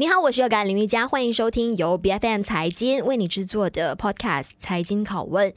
你好，我是有感林瑜伽，欢迎收听由 BFM 财经为你制作的 Podcast《财经拷问》。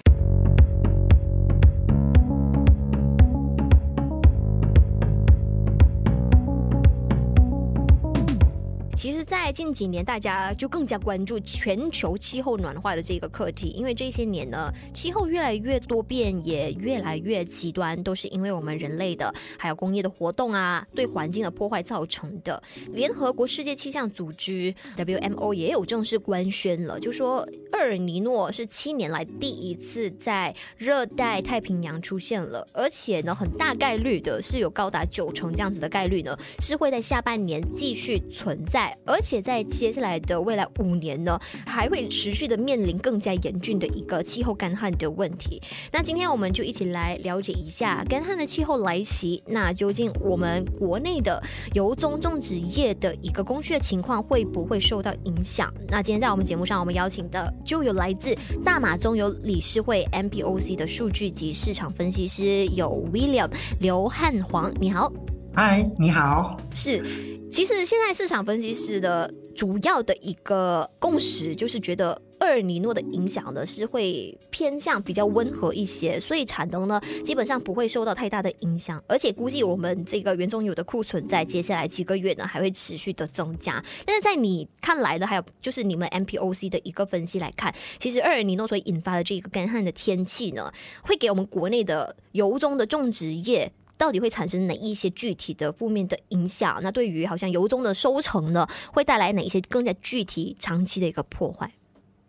近几年，大家就更加关注全球气候暖化的这个课题，因为这些年呢，气候越来越多变，也越来越极端，都是因为我们人类的还有工业的活动啊，对环境的破坏造成的。联合国世界气象组织 WMO 也有正式官宣了，就说厄尔尼诺是七年来第一次在热带太平洋出现了，而且呢，很大概率的是有高达九成这样子的概率呢，是会在下半年继续存在。而且在接下来的未来五年呢，还会持续的面临更加严峻的一个气候干旱的问题。那今天我们就一起来了解一下干旱的气候来袭，那究竟我们国内的油棕种植业的一个供需的情况会不会受到影响？那今天在我们节目上，我们邀请的就有来自大马中油理事会 MPOC 的数据及市场分析师，有 William 刘汉煌，你好。嗨，你好。是。其实现在市场分析师的主要的一个共识就是觉得厄尔尼诺的影响呢是会偏向比较温和一些，所以产能呢基本上不会受到太大的影响，而且估计我们这个原棕油的库存在接下来几个月呢还会持续的增加。但是在你看来呢，还有就是你们 MPOC 的一个分析来看，其实厄尔尼诺所引发的这个干旱的天气呢，会给我们国内的油棕的种植业。到底会产生哪一些具体的负面的影响？那对于好像油棕的收成呢，会带来哪一些更加具体、长期的一个破坏？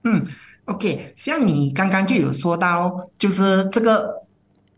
嗯，OK，像你刚刚就有说到，就是这个。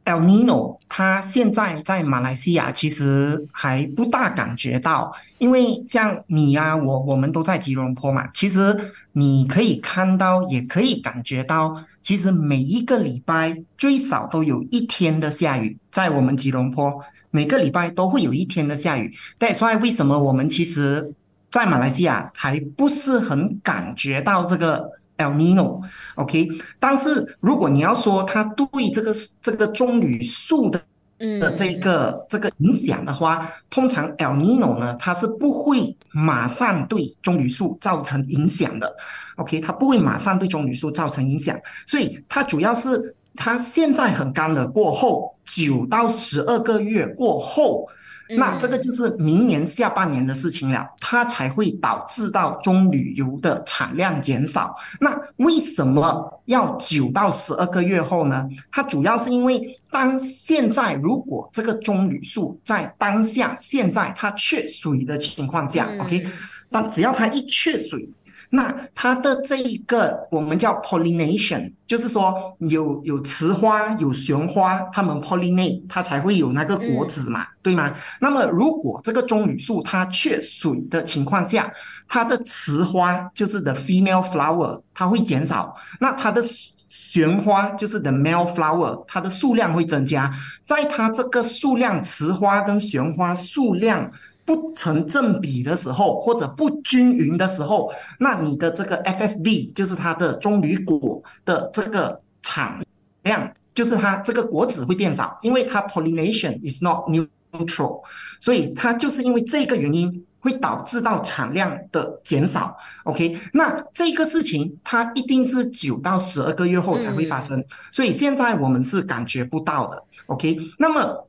El Nino，它现在在马来西亚其实还不大感觉到，因为像你呀、我我们都在吉隆坡嘛，其实你可以看到，也可以感觉到，其实每一个礼拜最少都有一天的下雨，在我们吉隆坡，每个礼拜都会有一天的下雨。但，所以为什么我们其实，在马来西亚还不是很感觉到这个？El Nino，OK，但是如果你要说它对这个这个棕榈树的的这个这个影响的话，通常 El Nino 呢，它是不会马上对棕榈树造成影响的，OK，它不会马上对棕榈树造成影响，所以它主要是它现在很干了过后，九到十二个月过后。那这个就是明年下半年的事情了，它才会导致到棕榈油的产量减少。那为什么要九到十二个月后呢？它主要是因为当现在如果这个棕榈树在当下现在它缺水的情况下，OK，但只要它一缺水。那它的这一个我们叫 pollination，就是说有有雌花有雄花，它们 pollinate，它才会有那个果子嘛，对吗？那么如果这个棕榈树它缺水的情况下，它的雌花就是 the female flower，它会减少，那它的雄花就是 the male flower，它的数量会增加，在它这个数量雌花跟雄花数量。不成正比的时候，或者不均匀的时候，那你的这个 FFB 就是它的棕榈果的这个产量，就是它这个果子会变少，因为它 pollination is not neutral，所以它就是因为这个原因会导致到产量的减少。OK，那这个事情它一定是九到十二个月后才会发生，嗯，所以现在我们是感觉不到的。OK，那么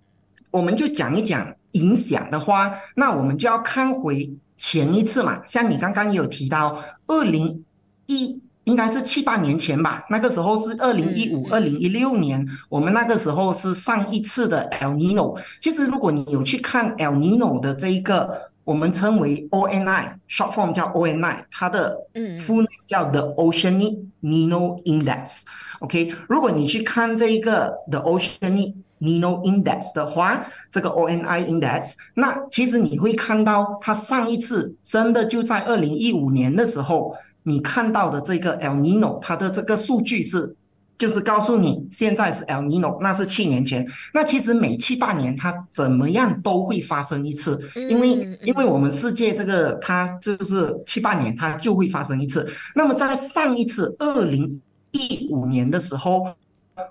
我们就讲一讲。影响的话，那我们就要看回前一次嘛。像你刚刚也有提到，二零一应该是七八年前吧，那个时候是二零一五、二零一六年，我们那个时候是上一次的 El Nino。其实如果你有去看 El Nino 的这一个，我们称为 ONI，short form 叫 ONI，它的嗯，full name 叫 The Oceanic Nino Index。OK，如果你去看这一个 The Oceanic Nino Index 的话，这个 ONI Index，那其实你会看到，它上一次真的就在二零一五年的时候，你看到的这个 El Nino，它的这个数据是，就是告诉你现在是 El Nino，那是七年前。那其实每七八年它怎么样都会发生一次，因为因为我们世界这个它就是七八年它就会发生一次。那么在上一次二零一五年的时候。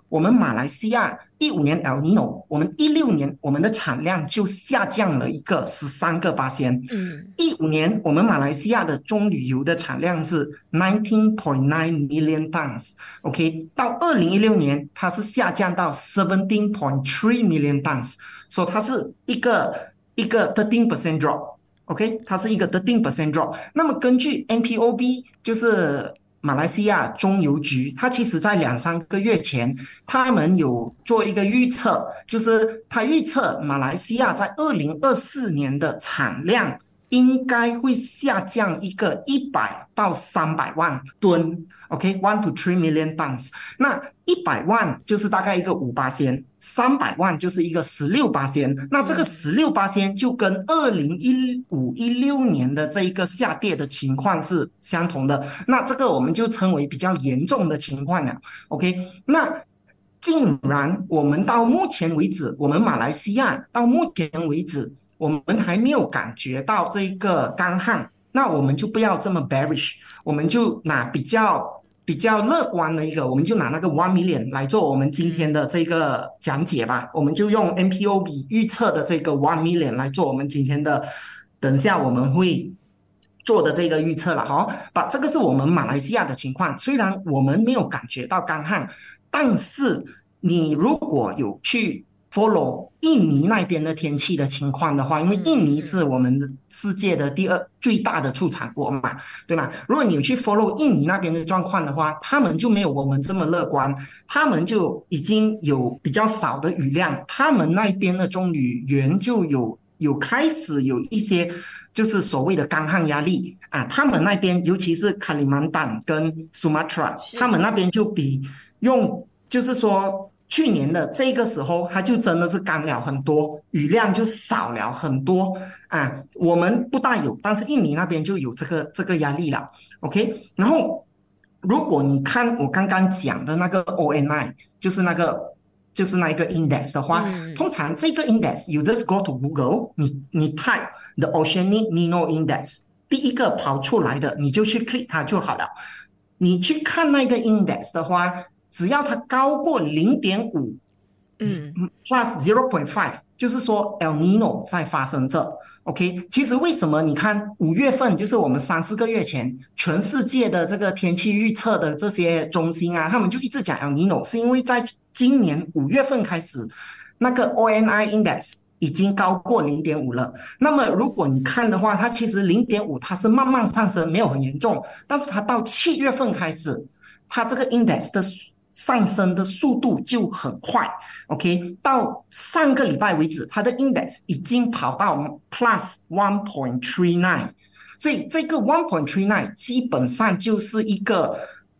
我们马来西亚一五年 El Nino，我们一六年我们的产量就下降了一个十三个八仙。嗯，一五年我们马来西亚的棕榈油的产量是 nineteen point nine million tons，OK，到二零一六年它是下降到 seventeen point three million tons，所以它是一个一个 thirteen percent drop，OK，它是一个 thirteen percent drop。那么根据 NPOB 就是。马来西亚中邮局，它其实在两三个月前，他们有做一个预测，就是他预测马来西亚在二零二四年的产量。应该会下降一个一百到三百万吨，OK，one to three million tons。那一百万就是大概一个五八仙，三百万就是一个十六八仙。那这个十六八仙就跟二零一五一六年的这一个下跌的情况是相同的。那这个我们就称为比较严重的情况了，OK。那竟然我们到目前为止，我们马来西亚到目前为止。我们还没有感觉到这个干旱，那我们就不要这么 bearish，我们就拿比较比较乐观的一个，我们就拿那个 one million 来做我们今天的这个讲解吧。我们就用 NPOB 预测的这个 one million 来做我们今天的，等一下我们会做的这个预测了。好，把这个是我们马来西亚的情况，虽然我们没有感觉到干旱，但是你如果有去。Follow 印尼那边的天气的情况的话，因为印尼是我们世界的第二最大的出产国嘛，对吗？如果你去 follow 印尼那边的状况的话，他们就没有我们这么乐观，他们就已经有比较少的雨量，他们那边的棕榈园就有有开始有一些就是所谓的干旱压力啊，他们那边尤其是卡里曼丹跟苏马特拉，他们那边就比用就是说。去年的这个时候，它就真的是干了很多，雨量就少了很多啊。我们不大有，但是印尼那边就有这个这个压力了。OK，然后如果你看我刚刚讲的那个 ONI，就是那个就是那一个 index 的话，嗯、通常这个 index，you just go to Google，你你 type the Oceanic Nino Index，第一个跑出来的你就去 click 它就好了。你去看那个 index 的话。只要它高过零点五，嗯，plus zero point five，就是说 El Nino 在发生着。OK，其实为什么你看五月份，就是我们三四个月前，全世界的这个天气预测的这些中心啊，他们就一直讲 El Nino，是因为在今年五月份开始，那个 ONI index 已经高过零点五了。那么如果你看的话，它其实零点五它是慢慢上升，没有很严重，但是它到七月份开始，它这个 index 的。上升的速度就很快，OK，到上个礼拜为止，它的 index 已经跑到 plus one point three nine，所以这个 one point three nine 基本上就是一个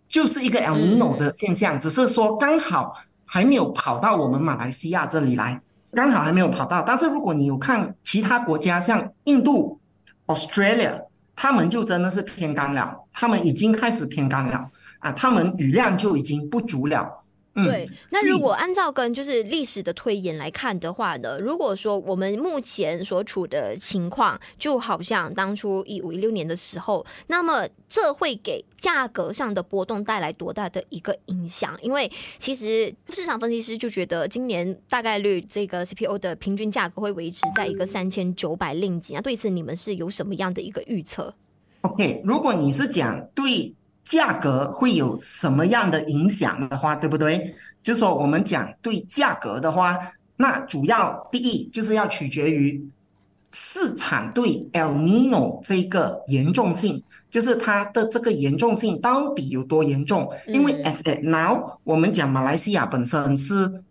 就是一个 El Nino 的现象，嗯、只是说刚好还没有跑到我们马来西亚这里来，刚好还没有跑到。但是如果你有看其他国家，像印度、Australia，他们就真的是偏干了，他们已经开始偏干了。啊，他们雨量就已经不足了。嗯，对。那如果按照跟就是历史的推演来看的话呢，如果说我们目前所处的情况，就好像当初一五一六年的时候，那么这会给价格上的波动带来多大的一个影响？因为其实市场分析师就觉得今年大概率这个 CPO 的平均价格会维持在一个三千九百令吉。那对此你们是有什么样的一个预测？OK，如果你是讲对。价格会有什么样的影响的话，对不对？就是说我们讲对价格的话，那主要第一就是要取决于市场对 El Nino 这个严重性，就是它的这个严重性到底有多严重？因为 as at now，我们讲马来西亚本身是。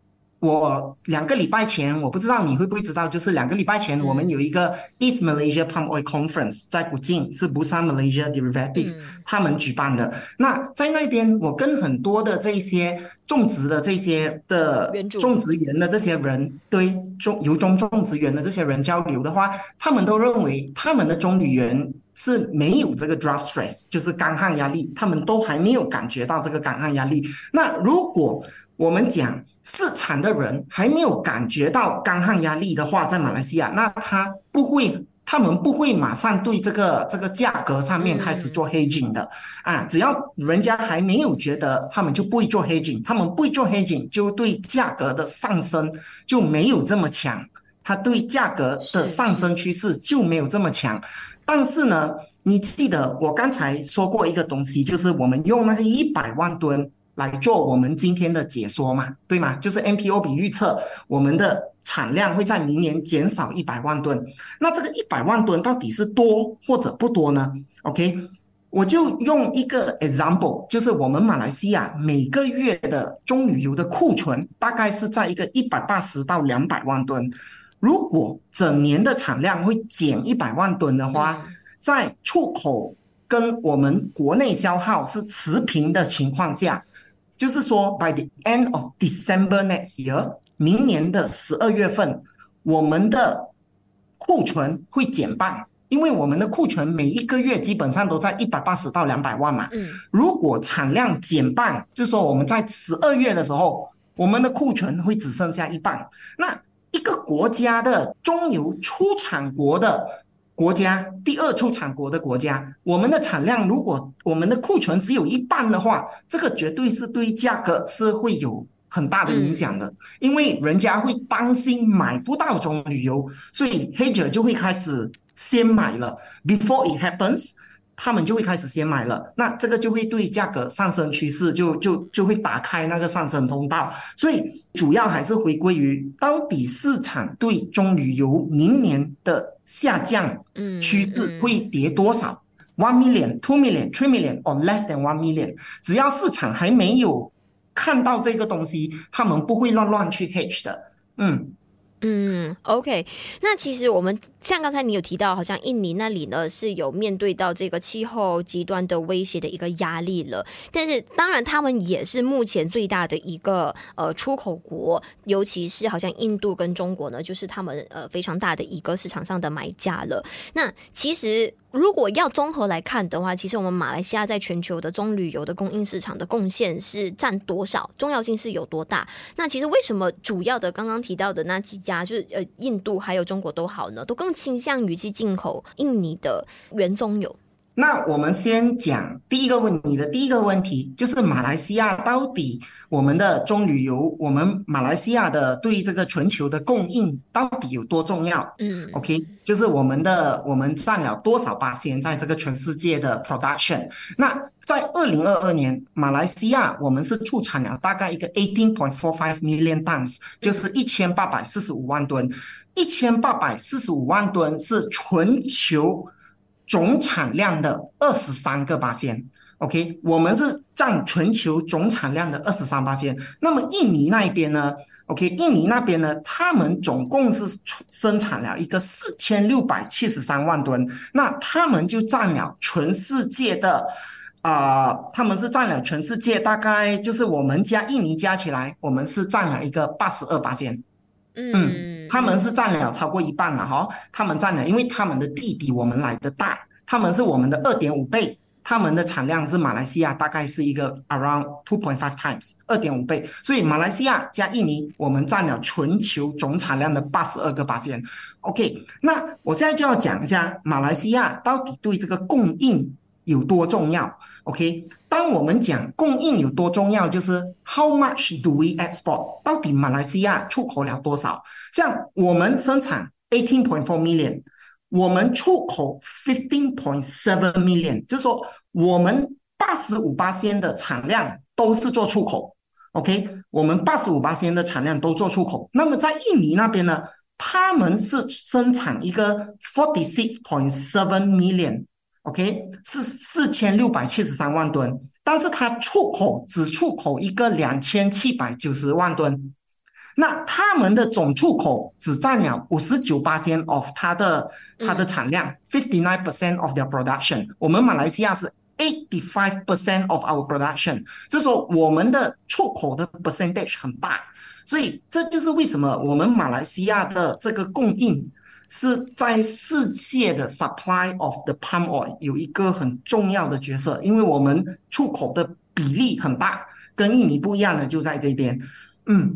我两个礼拜前，我不知道你会不会知道，就是两个礼拜前，我们有一个 East Malaysia Palm Oil Conference 在古晋，是 Bursa Malaysia Derivative 他们举办的。那在那边，我跟很多的这些种植的这些的种植园的这些人，对种油种种植园的这些人交流的话，他们都认为他们的棕榈园是没有这个 drought stress，就是干旱压力，他们都还没有感觉到这个干旱压力。那如果我们讲市场的人还没有感觉到干旱压力的话，在马来西亚，那他不会他们不会马上对这个这个价格上面开始做 hedging 的。啊，只要人家还没有觉得，他们就不会做 hedging，他们不会做 hedging，就对价格的上升就没有这么强，它对价格的上升趋势就没有这么强。但是呢，你记得我刚才说过一个东西，就是我们用那个一百万吨来做我们今天的解说嘛，对吗？就是 MPO 比预测我们的。产量会在明年减少一百万吨，那这个一百万吨到底是多或者不多呢？OK，我就用一个 example，就是我们马来西亚每个月的棕榈油的库存大概是在一个一百八十到两百万吨。如果整年的产量会减一百万吨的话，在出口跟我们国内消耗是持平的情况下，就是说 by the end of December next year。明年的十二月份，我们的库存会减半，因为我们的库存每一个月基本上都在一百八十到两百万嘛。嗯，如果产量减半，就是说我们在十二月的时候，我们的库存会只剩下一半。那一个国家的中油出产国的国家，第二出产国的国家，我们的产量如果我们的库存只有一半的话，这个绝对是对价格是会有。很大的影响的，因为人家会担心买不到棕榈油，所以黑者就会开始先买了。Before it happens，他们就会开始先买了。那这个就会对价格上升趋势就就就会打开那个上升通道。所以主要还是回归于到底市场对棕榈油明年的下降趋势会跌多少？One million, two million, three million or less than one million？只要市场还没有。看到这个东西，他们不会乱乱去 hedge 的，嗯。嗯，OK，那其实我们像刚才你有提到，好像印尼那里呢是有面对到这个气候极端的威胁的一个压力了。但是当然，他们也是目前最大的一个呃出口国，尤其是好像印度跟中国呢，就是他们呃非常大的一个市场上的买家了。那其实如果要综合来看的话，其实我们马来西亚在全球的棕榈油的供应市场的贡献是占多少，重要性是有多大？那其实为什么主要的刚刚提到的那几家？就是呃，印度还有中国都好呢，都更倾向于去进口印尼的原棕油。那我们先讲第一个问题的第一个问题，就是马来西亚到底我们的棕榈油，我们马来西亚的对这个全球的供应到底有多重要？嗯，OK，就是我们的我们占了多少八仙在这个全世界的 production？那在二零二二年，马来西亚我们是出产了大概一个 eighteen point four five million tons，就是一千八百四十五万吨，一千八百四十五万吨是全球。总产量的二十三个八仙，OK，我们是占全球总产量的二十三八仙。那么印尼那一边呢？OK，印尼那边呢，他们总共是生产了一个四千六百七十三万吨，那他们就占了全世界的啊、他们是占了全世界大概就是我们加印尼加起来，我们是占了一个八十二八仙。嗯，他们是占了超过一半了哈，他们占了，因为他们的地比我们来的大，他们是我们的二点五倍，他们的产量是马来西亚大概是一个 around two point five times 二点五倍，所以马来西亚加印尼，我们占了全球总产量的八十二个巴仙。OK，那我现在就要讲一下马来西亚到底对这个供应有多重要。OK。当我们讲供应有多重要，就是 How much do we export？到底马来西亚出口了多少？像我们生产 eighteen point four million，我们出口 fifteen point seven million，就是说我们八十五巴仙的产量都是做出口。OK，我们八十五巴仙的产量都做出口。那么在印尼那边呢，他们是生产一个 forty six point seven million。OK，是四千六百七十三万吨，但是它出口只出口一个两千七百九十万吨，那他们的总出口只占了五十九八千 of 它的它的产量，fifty nine percent of their production。我们马来西亚是 eighty five percent of our production，就是说我们的出口的 percentage 很大，所以这就是为什么我们马来西亚的这个供应。是在世界的 supply of the palm oil 有一个很重要的角色，因为我们出口的比例很大，跟印尼不一样的就在这边。嗯，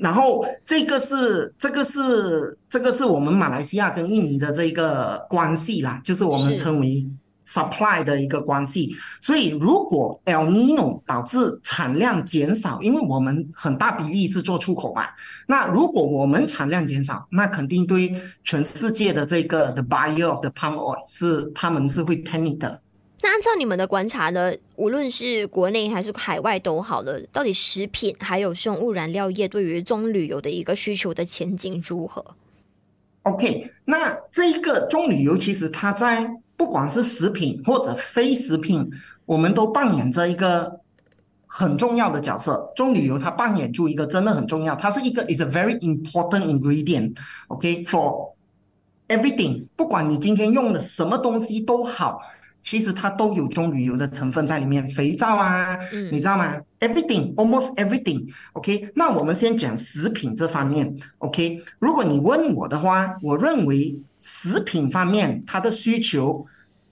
然后这个是这个是这个是我们马来西亚跟印尼的这个关系啦，就是我们称为 supply 的一个关系。所以如果 El Nino 导致产量减少，因为我们很大比例是做出口嘛，那如果我们产量减少，那肯定对全世界的这个 the buyer of the palm oil 是他们是会 panic 的。那按照你们的观察呢，无论是国内还是海外都好了，到底食品还有生物燃料业对于棕榈油的一个需求的前景如何？OK，那这一个棕榈油其实它在不管是食品或者非食品，我们都扮演着一个很重要的角色。棕榈油它扮演出一个真的很重要，它是一个 is a very important ingredient。OK，for everything，不管你今天用的什么东西都好。其实它都有棕榈油的成分在里面，肥皂啊，嗯、你知道吗？Everything，almost everything，OK、那我们先讲食品这方面，OK。如果你问我的话，我认为食品方面它的需求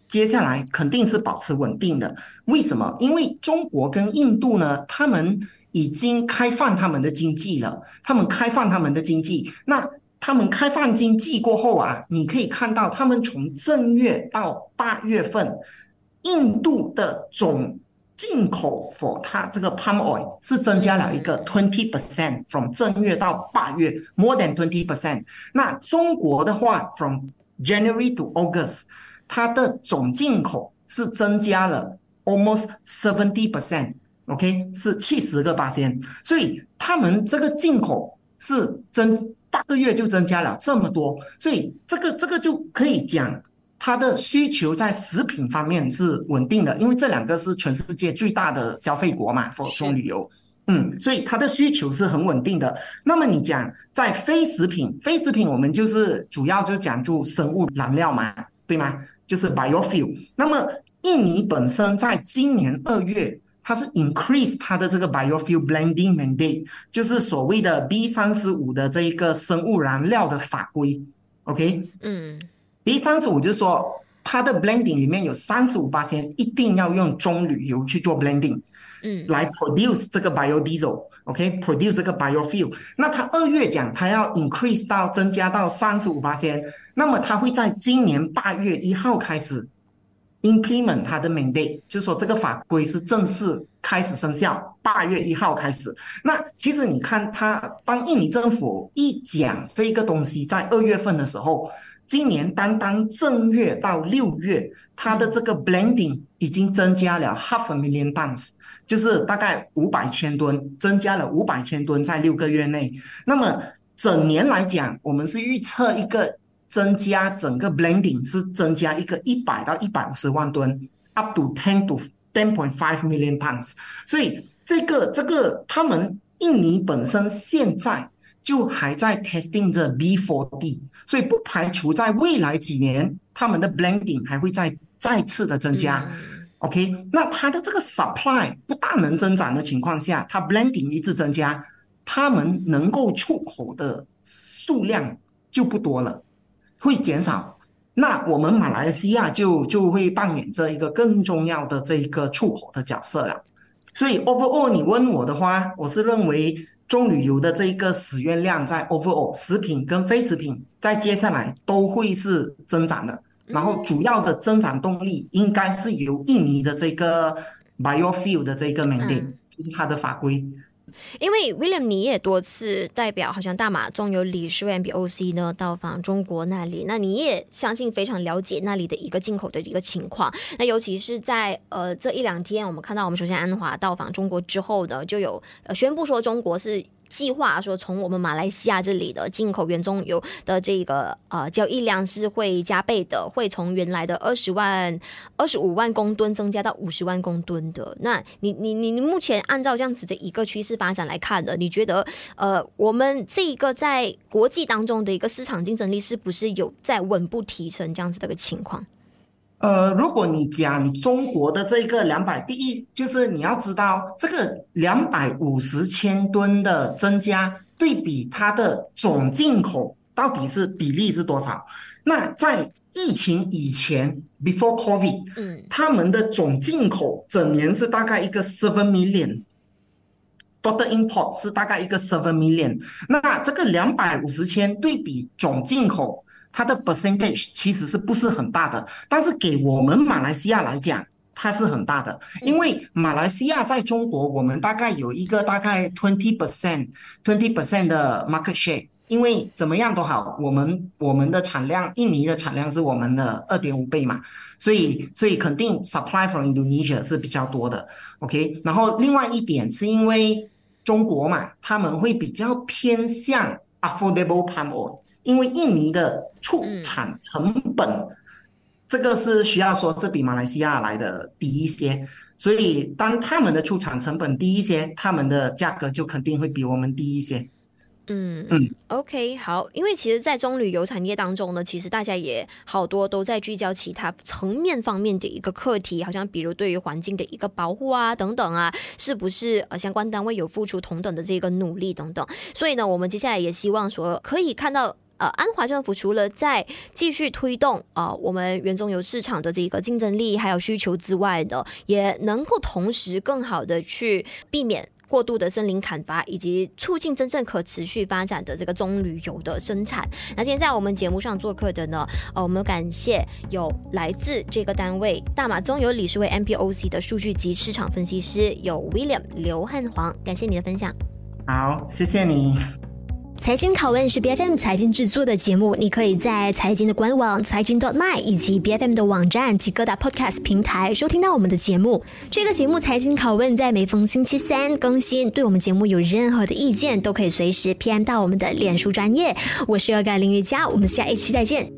接下来肯定是保持稳定的。为什么？因为中国跟印度呢，他们已经开放他们的经济了，他们开放他们的经济，那。他们开放经济过后啊，你可以看到，他们从正月到八月份，印度的总进口 for 它这个 palm oil 是增加了一个 twenty percent from 正月到八月，more than twenty percent。那中国的话，from January to August，它的总进口是增加了 almost seventy percent，OK，是七十个八仙。所以他们这个进口是增。八个月就增加了这么多，所以这个这个就可以讲，它的需求在食品方面是稳定的，因为这两个是全世界最大的消费国嘛，for 棕榈油，嗯，所以它的需求是很稳定的。那么你讲在非食品，非食品我们就是主要就讲就生物燃料嘛，对吗？就是 biofuel。那么印尼本身在今年二月。它是 increase 它的这个 biofuel blending mandate，就是所谓的 B 三十五的这一个生物燃料的法规，OK？嗯，B 三十五就是说它的 blending 里面有三十五巴仙一定要用棕榈油去做 blending，嗯，来 produce 这个 biodiesel，OK？produce 这个 biofuel。那它二月讲它要 increase 到增加到三十五巴仙，那么它会在今年八月一号开始。Implement 它的 mandate，就是说这个法规是正式开始生效，八月一号开始。那其实你看，它当印尼政府一讲这个东西，在二月份的时候，今年单单正月到六月，它的这个 blending 已经增加了 half a million tons，就是大概五百千吨，增加了五百千吨在六个月内。那么整年来讲，我们是预测一个。增加整个 blending 是增加一个一百到一百五十万吨，up to ten to ten point five million tons。所以这个这个他们印尼本身现在就还在 testing 着 b for d 所以不排除在未来几年他们的 blending 还会再再次的增加。嗯、OK，那它的这个 supply 不大能增长的情况下，它 blending 一直增加，他们能够出口的数量就不多了。会减少，那我们马来西亚就就会扮演着一个更重要的这一个出口的角色了。所以 overall，你问我的话，我是认为中旅游的这一个使用量在 overall 食品跟非食品在接下来都会是增长的。然后主要的增长动力应该是由印尼的这个 biofuel 的这个 mandate，就是它的法规。因为 William 你也多次代表好像大马中有理事会 MBOC 呢到访中国那里，那你也相信非常了解那里的一个进口的一个情况。那尤其是在呃这一两天，我们看到我们首先安华到访中国之后呢，就有呃宣布说中国是。计划说，从我们马来西亚这里的进口原棕油的这个呃交易量是会加倍的，会从原来的二十万、二十五万公吨增加到五十万公吨的。那你、你、你、你目前按照这样子的一个趋势发展来看的，你觉得呃我们这一个在国际当中的一个市场竞争力是不是有在稳步提升这样子的一个情况？呃，如果你讲中国的这个两百，第一就是你要知道这个两百五十千吨的增加，对比它的总进口到底是比例是多少？那在疫情以前，before COVID，嗯，他们的总进口整年是大概一个 seven million。total import 是大概一个 seven million，那这个两百五十千对比总进口，它的 percentage 其实是不是很大的？但是给我们马来西亚来讲，它是很大的，因为马来西亚在中国，我们大概有一个大概 twenty percent twenty percent 的 market share。因为怎么样都好，我们我们的产量，印尼的产量是我们的二点五倍嘛，所以所以肯定 supply from Indonesia 是比较多的，OK。然后另外一点是因为中国嘛，他们会比较偏向 affordable palm oil，因为印尼的出产成本，嗯、这个是需要说是比马来西亚来的低一些，所以当他们的出产成本低一些，他们的价格就肯定会比我们低一些。嗯嗯，OK，好，因为其实，在中旅游产业当中呢，其实大家也好多都在聚焦其他层面方面的一个课题，好像比如对于环境的一个保护啊等等啊，是不是呃相关单位有付出同等的这个努力等等？所以呢，我们接下来也希望说，可以看到呃安华政府除了在继续推动啊、我们原棕油市场的这个竞争力还有需求之外的，也能够同时更好的去避免。过度的森林砍伐，以及促进真正可持续发展的这个棕榈油的生产。那今天在我们节目上做客的呢，呃，我们感谢有来自这个单位大马棕油理事会 MPOC 的数据及市场分析师，有 William 刘汉煌，感谢你的分享。好，谢谢你。财经拷问是 BFM 财经制作的节目，你可以在财经的官网财经 .dot.my 以及 BFM 的网站及各大 Podcast 平台收听到我们的节目。这个节目财经拷问在每逢星期三更新。对我们节目有任何的意见，都可以随时 PM 到我们的脸书专业。我是恶感林雨佳，我们下一期再见。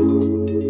Música